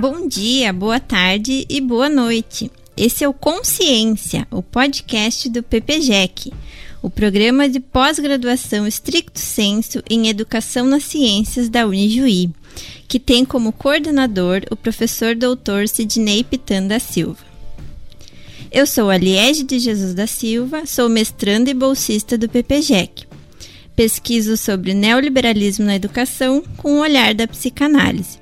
Bom dia, boa tarde e boa noite. Esse é o Consciência, o podcast do PPGEC, o programa de pós-graduação estricto senso em Educação nas Ciências da Unijuí, que tem como coordenador o professor doutor Sidney Pitan da Silva. Eu sou a Liege de Jesus da Silva, sou mestranda e bolsista do PPGEC. Pesquiso sobre neoliberalismo na educação com o olhar da psicanálise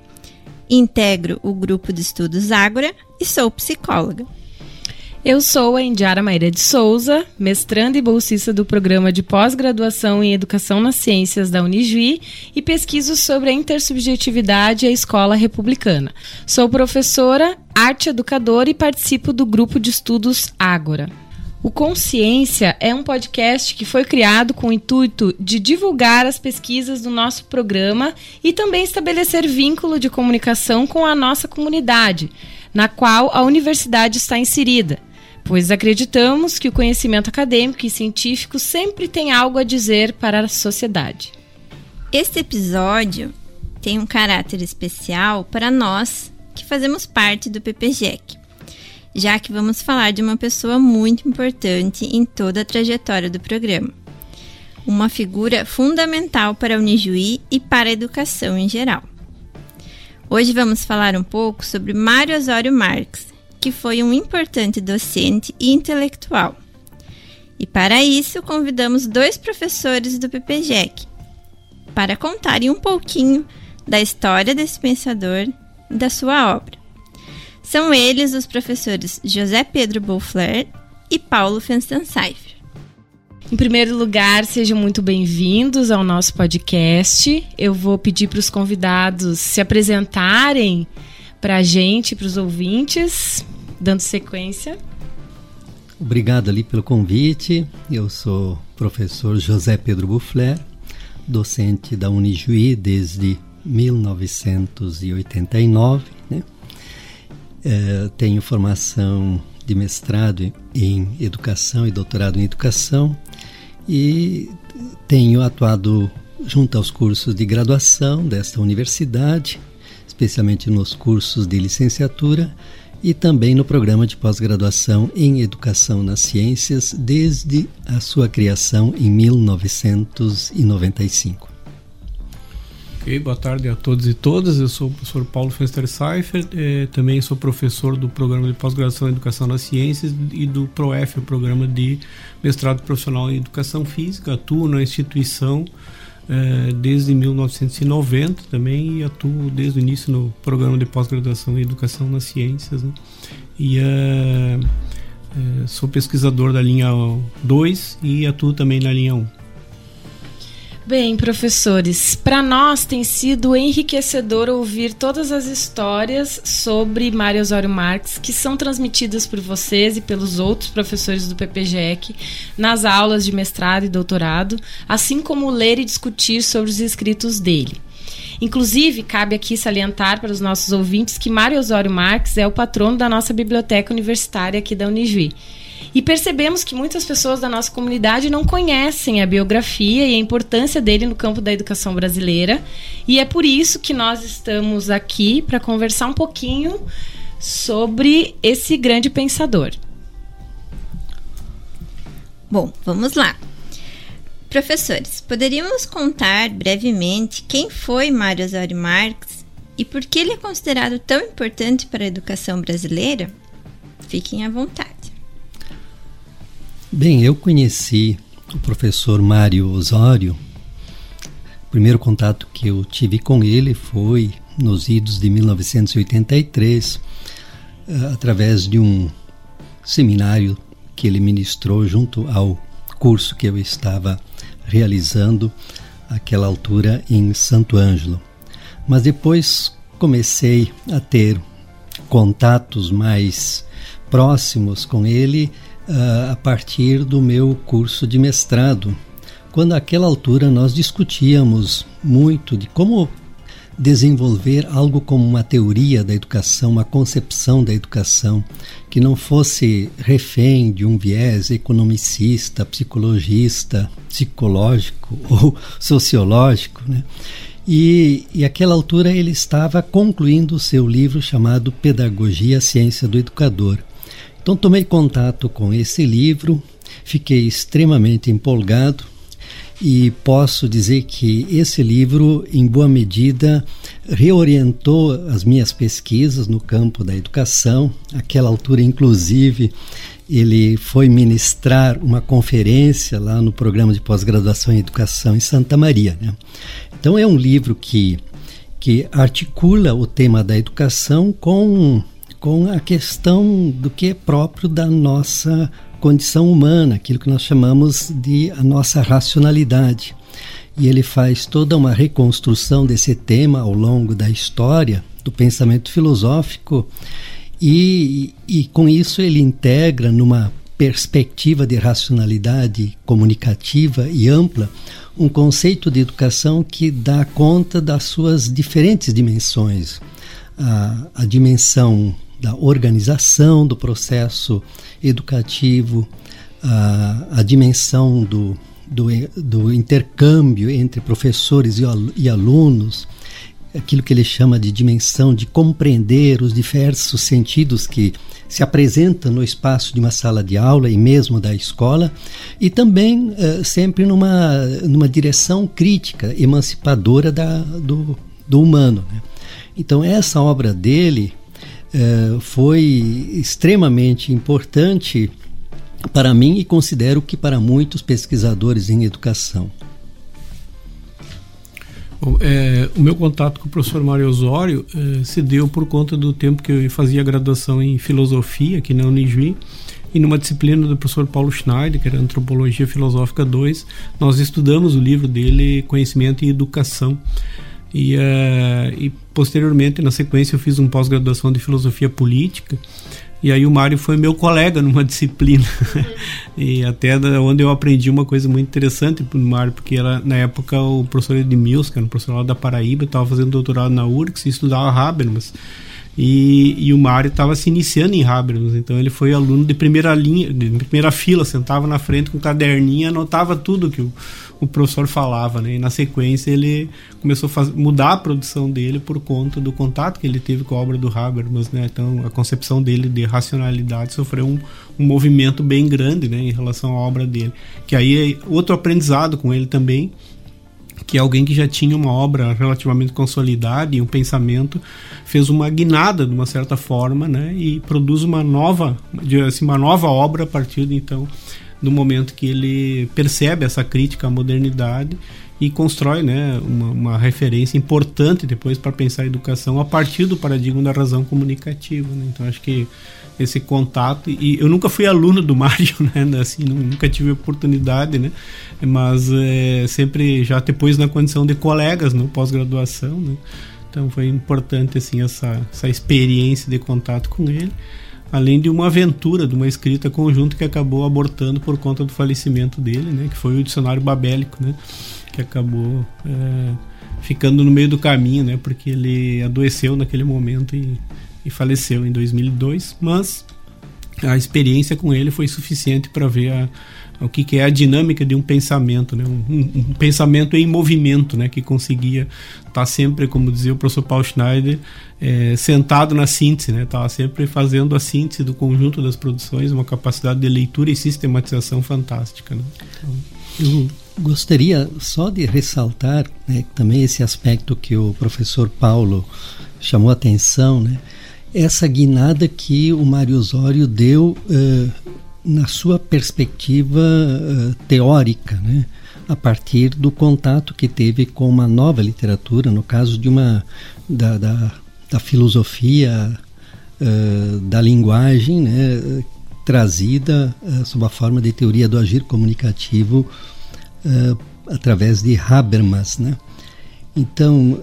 Integro o grupo de estudos Ágora e sou psicóloga. Eu sou a Indiara Maíra de Souza, mestranda e bolsista do programa de pós-graduação em Educação nas Ciências da Unijuí e pesquiso sobre a intersubjetividade e a escola republicana. Sou professora, arte educadora e participo do grupo de estudos Ágora. O Consciência é um podcast que foi criado com o intuito de divulgar as pesquisas do nosso programa e também estabelecer vínculo de comunicação com a nossa comunidade, na qual a universidade está inserida, pois acreditamos que o conhecimento acadêmico e científico sempre tem algo a dizer para a sociedade. Este episódio tem um caráter especial para nós que fazemos parte do PPGEC já que vamos falar de uma pessoa muito importante em toda a trajetória do programa. Uma figura fundamental para a Unijuí e para a educação em geral. Hoje vamos falar um pouco sobre Mário Osório Marx, que foi um importante docente e intelectual. E para isso convidamos dois professores do PPGEC para contarem um pouquinho da história desse pensador e da sua obra. São eles os professores José Pedro Beaufler e Paulo Fenstenseifer. Em primeiro lugar, sejam muito bem-vindos ao nosso podcast. Eu vou pedir para os convidados se apresentarem para a gente, para os ouvintes, dando sequência. Obrigado ali pelo convite. Eu sou professor José Pedro Buffler, docente da Unijuí desde 1989. É, tenho formação de mestrado em educação e doutorado em educação e tenho atuado junto aos cursos de graduação desta universidade, especialmente nos cursos de licenciatura e também no programa de pós-graduação em Educação nas Ciências desde a sua criação em 1995. Ok, boa tarde a todos e todas. Eu sou o professor Paulo Fester Seifer, eh, também sou professor do programa de pós-graduação em Educação nas Ciências e do PROEF, o programa de mestrado profissional em Educação Física. Atuo na instituição eh, desde 1990 também e atuo desde o início no programa de pós-graduação em Educação nas Ciências. Né? E eh, sou pesquisador da linha 2 e atuo também na linha 1. Bem, professores, para nós tem sido enriquecedor ouvir todas as histórias sobre Mário Osório Marx que são transmitidas por vocês e pelos outros professores do PPGEC nas aulas de mestrado e doutorado, assim como ler e discutir sobre os escritos dele. Inclusive, cabe aqui salientar para os nossos ouvintes que Mário Osório Marx é o patrono da nossa biblioteca universitária aqui da Unijuí. E percebemos que muitas pessoas da nossa comunidade não conhecem a biografia e a importância dele no campo da educação brasileira. E é por isso que nós estamos aqui para conversar um pouquinho sobre esse grande pensador. Bom, vamos lá. Professores, poderíamos contar brevemente quem foi Mário Osório Marx e por que ele é considerado tão importante para a educação brasileira? Fiquem à vontade. Bem, eu conheci o professor Mário Osório. O primeiro contato que eu tive com ele foi nos idos de 1983, eh, através de um seminário que ele ministrou junto ao curso que eu estava realizando aquela altura em Santo Ângelo. Mas depois comecei a ter contatos mais próximos com ele uh, a partir do meu curso de mestrado, quando naquela altura nós discutíamos muito de como desenvolver algo como uma teoria da educação, uma concepção da educação que não fosse refém de um viés economicista, psicologista, psicológico ou sociológico, né? E, e àquela altura ele estava concluindo o seu livro chamado Pedagogia, Ciência do Educador. Então tomei contato com esse livro, fiquei extremamente empolgado e posso dizer que esse livro, em boa medida, reorientou as minhas pesquisas no campo da educação. Aquela altura, inclusive, ele foi ministrar uma conferência lá no programa de pós-graduação em educação em Santa Maria. Né? Então, é um livro que, que articula o tema da educação com, com a questão do que é próprio da nossa condição humana, aquilo que nós chamamos de a nossa racionalidade. E ele faz toda uma reconstrução desse tema ao longo da história do pensamento filosófico e, e com isso ele integra numa perspectiva de racionalidade comunicativa e ampla um conceito de educação que dá conta das suas diferentes dimensões. A, a dimensão da organização do processo educativo, a, a dimensão do, do, do, intercâmbio entre professores e, alunos, aquilo que ele chama de dimensão de compreender os diversos sentidos que se apresentam no espaço de uma sala de aula e mesmo da escola, e também uh, sempre numa, numa direção crítica, emancipadora da, do, do humano. Né? Então, essa obra dele uh, foi extremamente importante para mim e considero que para muitos pesquisadores em educação. Bom, é, o meu contato com o professor Mário Osório é, se deu por conta do tempo que eu fazia graduação em filosofia aqui na Unijuí e numa disciplina do professor Paulo Schneider, que era Antropologia Filosófica 2, nós estudamos o livro dele, Conhecimento e Educação. E, uh, e posteriormente, na sequência, eu fiz um pós-graduação de Filosofia Política e aí o Mário foi meu colega numa disciplina. e até onde eu aprendi uma coisa muito interessante pro Mário, porque era, na época o professor Edmilson, que era um professor lá da Paraíba, estava fazendo doutorado na URGS e estudava Habermas. E, e o Mário estava se iniciando em Habermas, então ele foi aluno de primeira linha, de primeira fila, sentava na frente com um caderninho anotava tudo que o, o professor falava, né? E na sequência ele começou a mudar a produção dele por conta do contato que ele teve com a obra do Habermas, né? Então a concepção dele de racionalidade sofreu um, um movimento bem grande, né? Em relação à obra dele. Que aí é outro aprendizado com ele também, que é alguém que já tinha uma obra relativamente consolidada e um pensamento fez uma guinada de uma certa forma, né? E produz uma nova, assim, uma nova obra a partir de então do momento que ele percebe essa crítica à modernidade e constrói né, uma, uma referência importante depois para pensar a educação a partir do paradigma da razão comunicativa. Né? Então acho que esse contato e eu nunca fui aluno do Mário, né? Assim, nunca tive oportunidade, né? Mas é, sempre já depois na condição de colegas no pós-graduação, né? Então foi importante assim essa, essa experiência de contato com ele além de uma aventura, de uma escrita conjunta que acabou abortando por conta do falecimento dele, né, que foi o dicionário babélico, né, que acabou é, ficando no meio do caminho, né, porque ele adoeceu naquele momento e, e faleceu em 2002, mas a experiência com ele foi suficiente para ver a, o que, que, é a dinâmica de um pensamento, né? Um, um, um, pensamento em movimento, né? que conseguia estar tá sempre, como dizia o professor Paul Schneider, é, sentado na síntese, né? estava sempre fazendo a síntese do conjunto das produções, uma capacidade de leitura e sistematização fantástica. Né? Então, eu gostaria só de ressaltar né, também esse aspecto que o professor Paulo chamou a atenção, né? essa guinada que o Mário Osório deu uh, na sua perspectiva uh, teórica, né? a partir do contato que teve com uma nova literatura, no caso de uma da, da, da filosofia uh, da linguagem, né? trazida uh, sob a forma de teoria do agir comunicativo através de Habermas, né? Então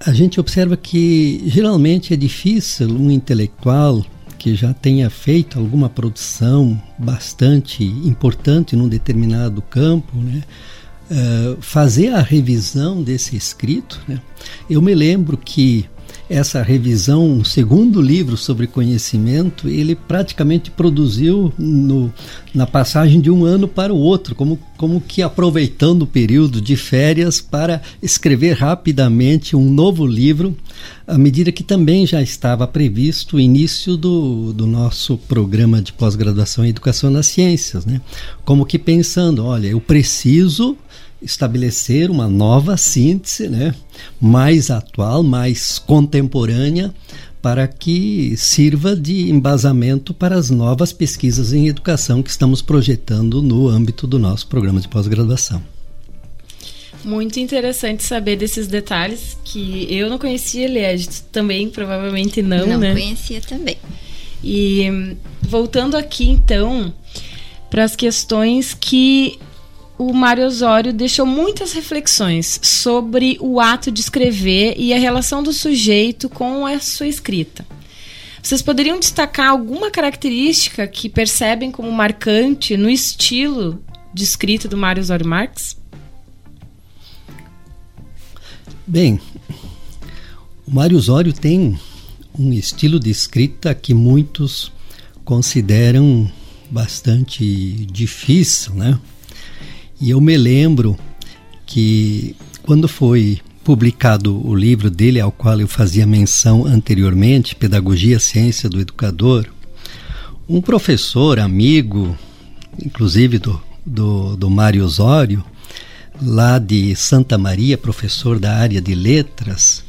a gente observa que geralmente é difícil um intelectual que já tenha feito alguma produção bastante importante num determinado campo, né? Uh, fazer a revisão desse escrito. Né? Eu me lembro que essa revisão, um segundo livro sobre conhecimento, ele praticamente produziu no, na passagem de um ano para o outro, como, como que aproveitando o período de férias para escrever rapidamente um novo livro, à medida que também já estava previsto o início do, do nosso programa de pós-graduação em Educação nas Ciências. Né? Como que pensando, olha, eu preciso estabelecer uma nova síntese, né, mais atual, mais contemporânea, para que sirva de embasamento para as novas pesquisas em educação que estamos projetando no âmbito do nosso programa de pós-graduação. Muito interessante saber desses detalhes que eu não conhecia, Lied, também provavelmente não, não né? Não conhecia também. E voltando aqui então para as questões que o Mário Osório deixou muitas reflexões sobre o ato de escrever e a relação do sujeito com a sua escrita. Vocês poderiam destacar alguma característica que percebem como marcante no estilo de escrita do Mário Osório Marx? Bem, o Mário Osório tem um estilo de escrita que muitos consideram bastante difícil, né? E eu me lembro que quando foi publicado o livro dele, ao qual eu fazia menção anteriormente, Pedagogia Ciência do Educador, um professor, amigo, inclusive do, do, do Mário Osório, lá de Santa Maria, professor da área de letras,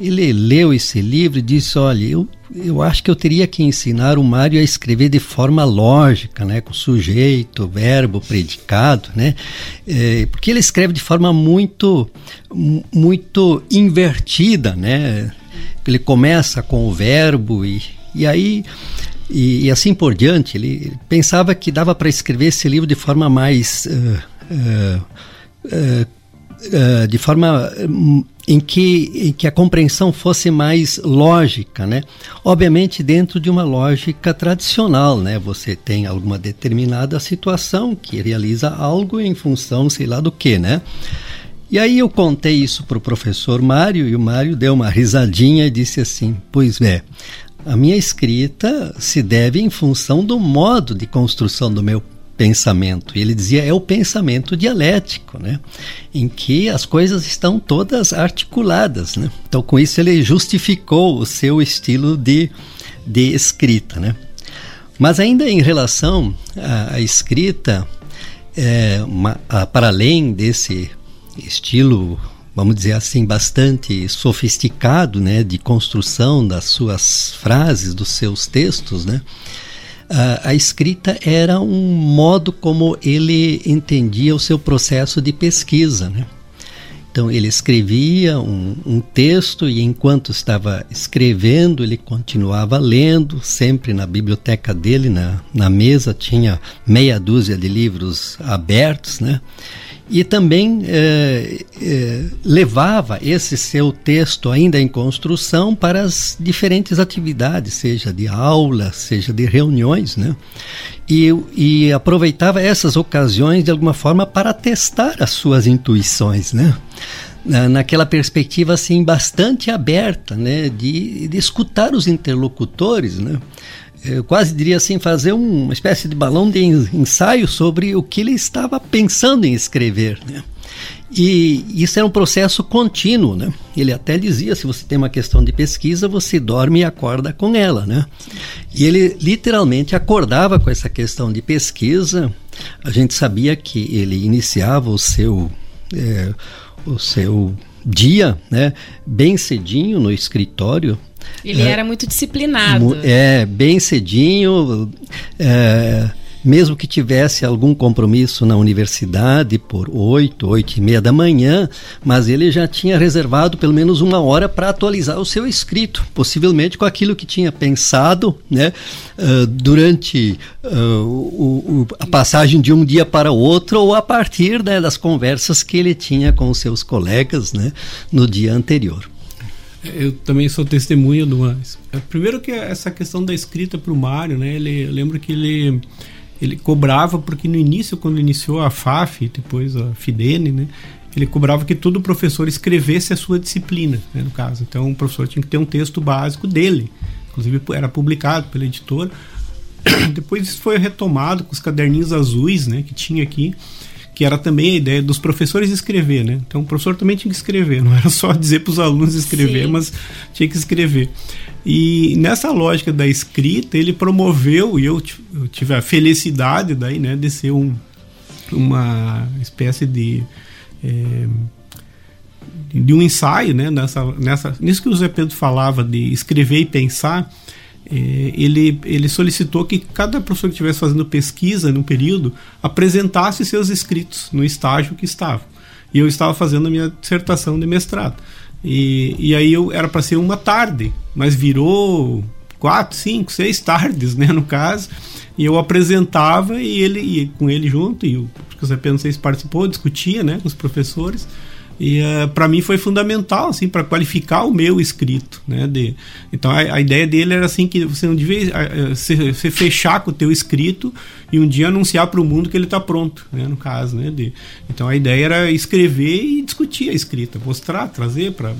ele leu esse livro e disse: Olha, eu, eu acho que eu teria que ensinar o Mário a escrever de forma lógica, né, com sujeito, verbo, predicado, né, é, porque ele escreve de forma muito, muito invertida, né. Ele começa com o verbo e, e aí e, e assim por diante. Ele pensava que dava para escrever esse livro de forma mais uh, uh, uh, de forma em que, em que a compreensão fosse mais lógica, né? Obviamente dentro de uma lógica tradicional, né? Você tem alguma determinada situação que realiza algo em função, sei lá do que, né? E aí eu contei isso para o professor Mário e o Mário deu uma risadinha e disse assim: Pois é, a minha escrita se deve em função do modo de construção do meu pensamento. E ele dizia é o pensamento dialético, né? em que as coisas estão todas articuladas. Né? Então, com isso, ele justificou o seu estilo de, de escrita. Né? Mas, ainda em relação à, à escrita, é, uma, a, para além desse estilo, vamos dizer assim, bastante sofisticado né, de construção das suas frases, dos seus textos, né? A, escrita era um modo como ele entendia o seu processo de pesquisa. Né? Então ele escrevia um, um, texto e enquanto estava escrevendo ele continuava lendo, sempre na biblioteca dele, na, na mesa tinha meia dúzia de livros abertos, né? E também é, é, levava esse seu texto ainda em construção para as diferentes atividades, seja de aula, seja de reuniões, né? E, e aproveitava essas ocasiões de alguma forma para testar as suas intuições, né? naquela perspectiva assim bastante aberta, né, de, de escutar os interlocutores, né, eu quase diria assim, fazer uma espécie de balão de ensaio sobre o que ele estava pensando em escrever. Né? E isso era um processo contínuo, né? Ele até dizia, se você tem uma questão de pesquisa, você dorme e acorda com ela, né? E ele literalmente acordava com essa questão de pesquisa. A gente sabia que ele iniciava o seu, é, o seu dia, né? Bem cedinho no escritório, ele é, era muito disciplinado. É, bem cedinho. É, mesmo que tivesse algum compromisso na universidade por oito, oito e meia da manhã, mas ele já tinha reservado pelo menos uma hora para atualizar o seu escrito, possivelmente com aquilo que tinha pensado, né, uh, durante uh, o, o, a passagem de um dia para o outro ou a partir né, das conversas que ele tinha com os seus colegas, né, no dia anterior. Eu também sou testemunha do mais. É, primeiro que essa questão da escrita para o Mário, né? Ele, eu lembro que ele ele cobrava porque no início, quando iniciou a FAF, depois a Fidene, né? ele cobrava que todo professor escrevesse a sua disciplina, né, no caso. Então, o professor tinha que ter um texto básico dele. Inclusive, era publicado pela editora. Depois isso foi retomado com os caderninhos azuis, né, que tinha aqui, que era também a ideia dos professores escrever, né? Então, o professor também tinha que escrever, não era só dizer para os alunos escrever, Sim. mas tinha que escrever. E nessa lógica da escrita, ele promoveu, e eu, eu tive a felicidade daí, né, de ser um, uma espécie de é, de um ensaio, né, nessa, nessa, nisso que o Zé Pedro falava de escrever e pensar, é, ele, ele solicitou que cada professor que estivesse fazendo pesquisa no período apresentasse seus escritos no estágio que estava. E eu estava fazendo a minha dissertação de mestrado. E, e aí eu era para ser uma tarde, mas virou quatro, cinco, seis tardes, né, no caso. E eu apresentava e ele e com ele junto e o José Pedro se participou, discutia, né, com os professores. E uh, eh, para mim foi fundamental assim para qualificar o meu escrito, né? De, então a, a, ideia dele era assim que você não devia uh, se, se, fechar com o teu escrito e um dia anunciar para o mundo que ele está pronto, né? No caso, né? De, então a ideia era escrever e discutir a escrita, mostrar, trazer para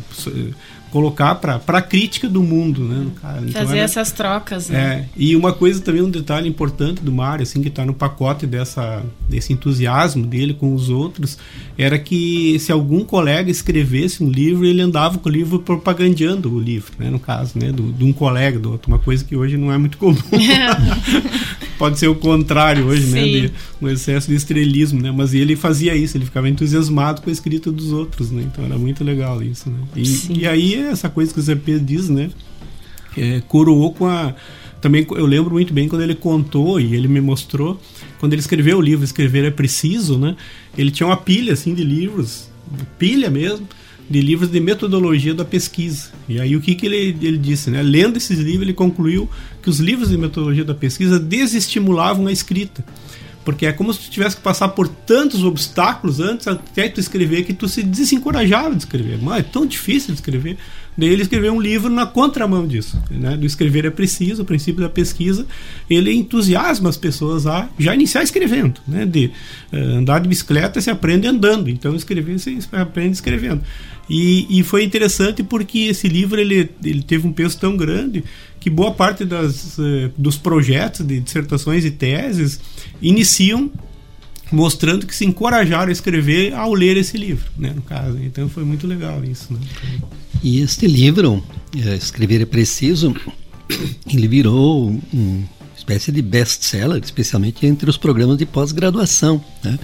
colocar para a crítica do mundo, né? Então, Fazer era, essas trocas, né? É, e uma coisa também, um detalhe importante do Mário, assim, que está no pacote dessa, desse entusiasmo dele com os outros, era que se algum colega escrevesse um livro, ele andava com o livro propagandeando o livro, né? No caso, né? Do, de um colega, do outro, uma coisa que hoje não é muito comum. Pode ser o contrário hoje, né? Sim. né? De, um excesso de estrelismo, né? Mas ele fazia isso, ele ficava entusiasmado com a escrita dos outros, né? Então era muito legal isso, né? E, e aí essa coisa que o Zé Pedro diz, né? É, coroou com a. Também eu lembro muito bem quando ele contou e ele me mostrou, quando ele escreveu o livro Escrever é Preciso, né? Ele tinha uma pilha assim de livros, pilha mesmo, de livros de metodologia da pesquisa. E aí o que, que ele, ele disse, né? Lendo esses livros, ele concluiu que os livros de metodologia da pesquisa desestimulavam a escrita porque é como se tu tivesse que passar por tantos obstáculos antes até tu escrever que tu se desencorajava de escrever. Mas é tão difícil de escrever. Daí ele escreveu um livro na contramão disso. Né? Do escrever é preciso, o princípio da pesquisa. Ele entusiasma as pessoas a já iniciar escrevendo. Né? De uh, andar de bicicleta se aprende andando. Então escrever se aprende escrevendo. E, e foi interessante porque esse livro ele, ele teve um peso tão grande que boa parte das, uh, dos projetos de dissertações e teses iniciam mostrando que se encorajaram a escrever ao ler esse livro, né, no caso. Então foi muito legal isso. Né? E este livro, é, Escrever é Preciso, ele virou uma espécie de best-seller, especialmente entre os programas de pós-graduação. Né?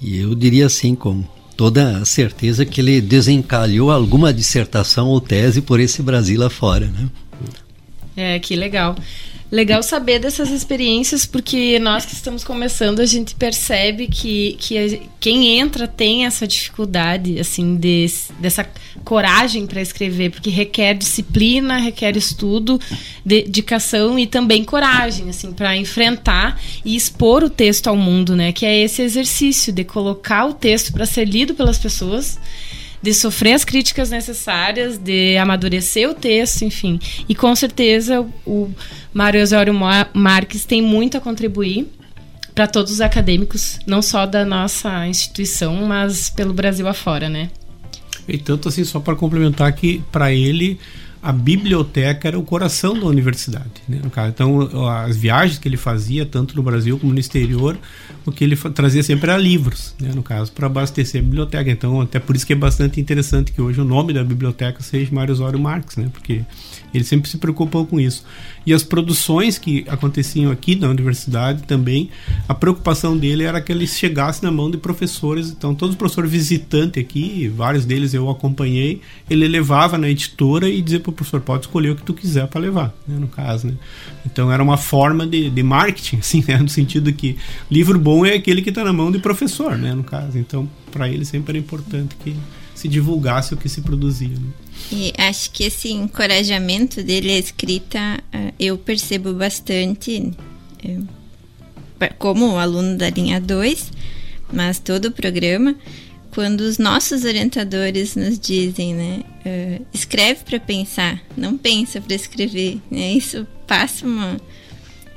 E eu diria assim, com toda a certeza, que ele desencalhou alguma dissertação ou tese por esse Brasil afora. Né? É, que legal. Legal saber dessas experiências, porque nós que estamos começando, a gente percebe que, que a, quem entra tem essa dificuldade, assim, de, dessa coragem para escrever, porque requer disciplina, requer estudo, dedicação e também coragem, assim, para enfrentar e expor o texto ao mundo, né? Que é esse exercício de colocar o texto para ser lido pelas pessoas de sofrer as críticas necessárias, de amadurecer o texto, enfim. E com certeza o Mário Osório Marques tem muito a contribuir para todos os acadêmicos, não só da nossa instituição, mas pelo Brasil afora, né? E tanto assim, só para complementar que para ele a biblioteca era o coração da universidade. Né. Então, as viagens que ele fazia, tanto no Brasil como no exterior, o que ele trazia sempre era livros, né, no caso, para abastecer a biblioteca. Então, até por isso que é bastante interessante que hoje o nome da biblioteca seja Mário Osório Marques, né, porque ele sempre se preocupou com isso. E as produções que aconteciam aqui na universidade também, a preocupação dele era que eles chegassem na mão de professores. Então, todos os professores visitantes aqui, vários deles eu acompanhei, ele levava na editora e dizia o professor: pode escolher o que tu quiser para levar, né, no caso. Né? Então, era uma forma de, de marketing, assim, né, no sentido que livro bom é aquele que está na mão de professor, né, no caso. Então, para ele sempre era importante que se divulgasse o que se produzia. Né? E acho que esse encorajamento dele à escrita eh, eu percebo bastante eh, como aluno da linha 2, mas todo o programa, quando os nossos orientadores nos dizem, né, uh, escreve para pensar, não pensa para escrever, né? Isso passa uma,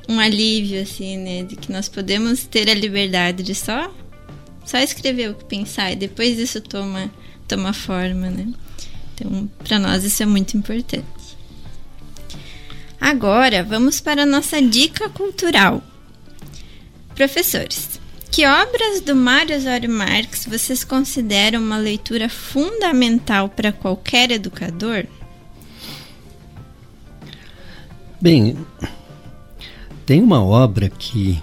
um alívio assim, né, de que nós podemos ter a liberdade de só Só escrever o que pensar e depois isso toma, toma forma, né? Então, para nós isso é muito importante. Agora, vamos para a nossa dica cultural. Professores, que obras do Mário Osório Marx vocês consideram uma leitura fundamental para qualquer educador? Bem, tem uma obra que,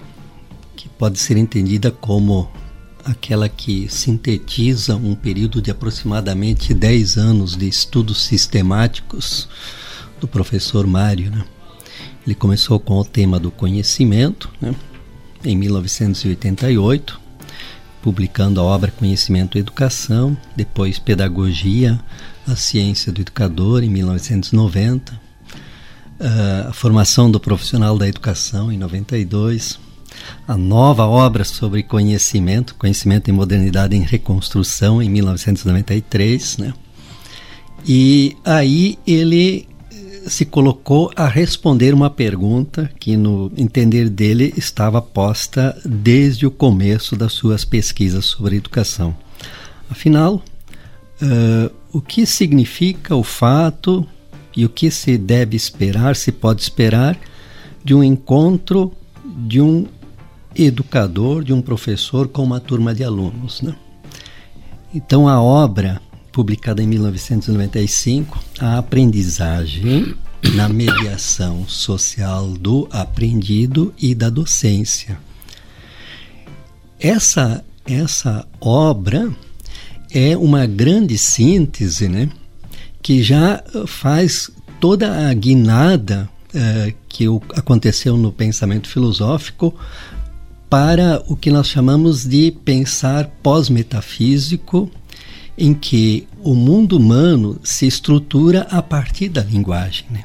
que pode ser entendida como aquela que sintetiza um período de aproximadamente 10 anos de estudos sistemáticos do professor Mário. Né? Ele começou com o tema do conhecimento, né? Em 1988, publicando a obra Conhecimento e Educação, depois Pedagogia, a Ciência do Educador, em 1990, ah, a Formação do Profissional da Educação, em 92, a nova obra sobre conhecimento, Conhecimento e Modernidade em Reconstrução, em 1993, né? E aí ele se colocou a responder uma pergunta que, no entender dele, estava posta desde o começo das suas pesquisas sobre educação. Afinal, uh, o que significa o fato e o que se deve esperar, se pode esperar, de um encontro de um educador, de um professor com uma turma de alunos? Né? Então, a obra publicada em 1995, A Aprendizagem na Mediação Social do Aprendido e da Docência. Essa, essa obra é uma grande síntese, né, que já faz toda a guinada uh, que aconteceu no pensamento filosófico para o que nós chamamos de pensar pós-metafísico em que o mundo humano se estrutura a partir da linguagem né?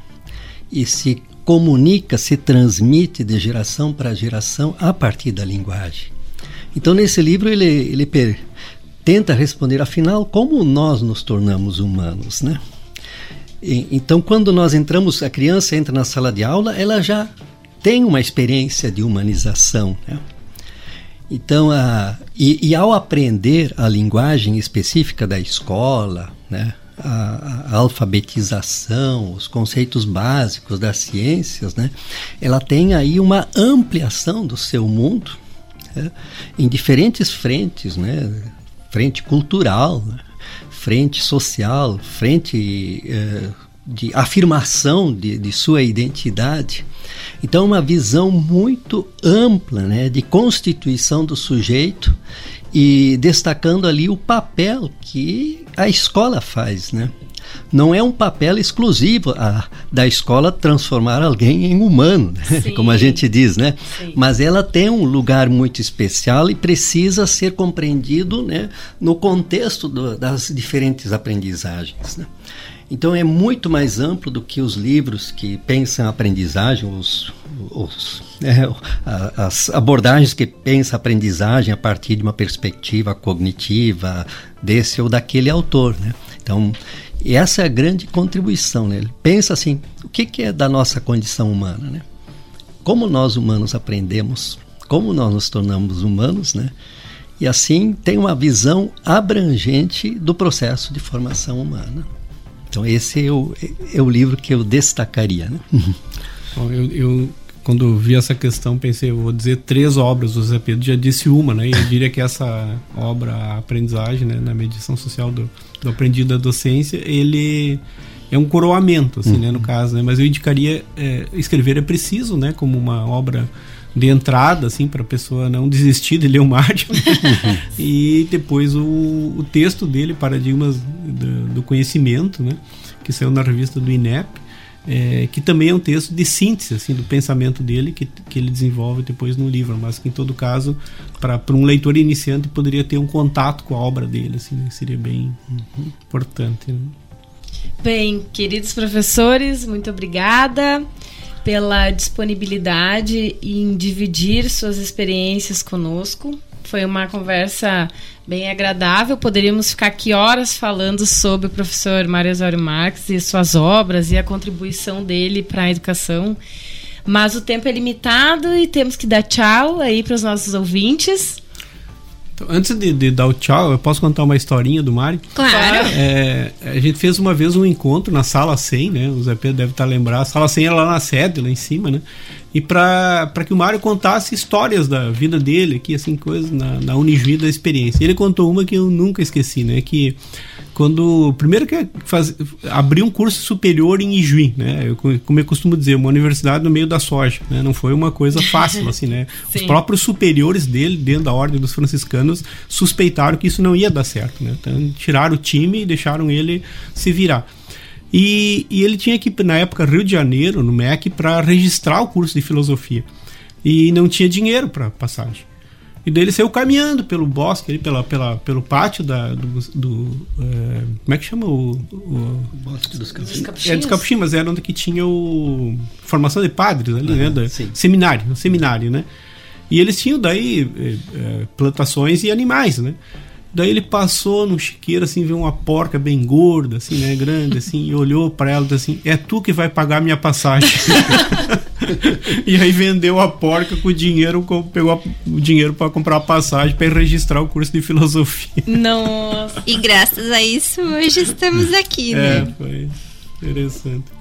e se comunica, se transmite de geração para geração a partir da linguagem. Então, nesse livro, ele, ele per, tenta responder, afinal, como nós nos tornamos humanos, né? E, então, quando nós entramos, a criança entra na sala de aula, ela já tem uma experiência de humanização, né? Então, a, e, e, ao aprender a linguagem específica da escola, né, a, a, alfabetização, os conceitos básicos das ciências, né, ela tem aí uma ampliação do seu mundo né, em diferentes frentes, né, frente cultural, né, frente social, frente eh, de afirmação de, de sua identidade. Então, uma visão muito ampla né, de constituição do sujeito e destacando ali o papel que a escola faz, né? Não é um papel exclusivo a, da escola transformar alguém em humano, né? como a gente diz, né? Sim. Mas ela tem um lugar muito especial e precisa ser compreendido né, no contexto do, das diferentes aprendizagens. Né? Então é muito mais amplo do que os livros que pensam a aprendizagem, os, os, é, as abordagens que pensam a aprendizagem a partir de uma perspectiva cognitiva desse ou daquele autor. Né? Então, essa é a grande contribuição. Né? Ele pensa assim: o que, que é da nossa condição humana? Né? Como nós humanos aprendemos, como nós nos tornamos humanos, né? e assim tem uma visão abrangente do processo de formação humana. Então esse é o, é o livro que eu destacaria. Né? Bom, eu, eu, quando vi essa questão pensei, eu vou dizer três obras, o Zé Pedro já disse uma, né? E eu diria que essa obra, a aprendizagem, né, na mediação social do, do aprendido da docência, ele é um coroamento, assim, uhum. né, no caso, né? Mas eu indicaria é, escrever é preciso, né, como uma obra de entrada, assim, para a pessoa não desistir de ler o Mário. e depois o, o, texto dele, Paradigmas do, do, Conhecimento, né? Que saiu na revista do INEP. É, que também é um texto de síntese assim, do pensamento dele, que, que ele desenvolve depois no livro, mas que em todo caso, para um leitor iniciante, poderia ter um contato com a obra dele, assim, né? seria bem uhum. importante. Né? Bem, queridos professores, muito obrigada pela disponibilidade em dividir suas experiências conosco. Foi uma conversa bem agradável. Poderíamos ficar aqui horas falando sobre o professor Mário Osório Marx e suas obras e a contribuição dele para a educação. Mas o tempo é limitado e temos que dar tchau aí para os nossos ouvintes. Então, antes de, de, dar o tchau, eu posso contar uma historinha do Mário? Claro. É, a gente fez uma vez um encontro na sala 100, né? O Zé Pedro deve estar lembrado. A sala 100 era lá na sede, lá em cima, né? E para que o Mário contasse histórias da vida dele, aqui, assim, coisas na, na Unijuí da experiência. Ele contou uma que eu nunca esqueci, né? Que quando primeiro que faz, abrir um curso superior em Ijuí, né? Eu, como eu costumo dizer, uma universidade no meio da soja, né? Não foi uma coisa fácil assim, né? Os próprios superiores dele, dentro da ordem dos franciscanos, suspeitaram que isso não ia dar certo, né? Então tiraram o time e deixaram ele se virar. E, e ele tinha que na época Rio de Janeiro, no MEC, para registrar o curso de filosofia e não tinha dinheiro para passagem. E daí ele saiu caminhando pelo bosque, ali, pela, pela, pelo pátio da, do. do é, como é que chama o. O, o Bosque dos Capuchinhos. É dos Capuchinhos, mas era onde que tinha o. Formação de padres ali, uhum, né? Da, seminário, seminário, né? E eles tinham daí é, é, plantações e animais, né? Daí ele passou no chiqueiro, assim, viu uma porca bem gorda, assim, né, grande, assim, e olhou para ela e disse assim: É tu que vai pagar minha passagem. e aí vendeu a porca com o dinheiro, pegou o dinheiro para comprar a passagem para registrar o curso de filosofia. Nossa! E graças a isso hoje estamos aqui, né? É, foi interessante.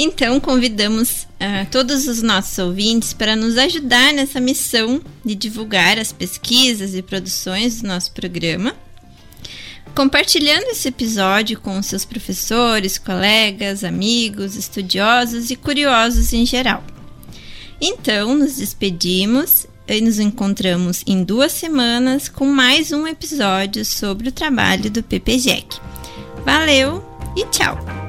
Então, convidamos uh, todos os nossos ouvintes para nos ajudar nessa missão de divulgar as pesquisas e produções do nosso programa, compartilhando esse episódio com seus professores, colegas, amigos, estudiosos e curiosos em geral. Então, nos despedimos e nos encontramos em duas semanas com mais um episódio sobre o trabalho do PPGEC. Valeu e tchau!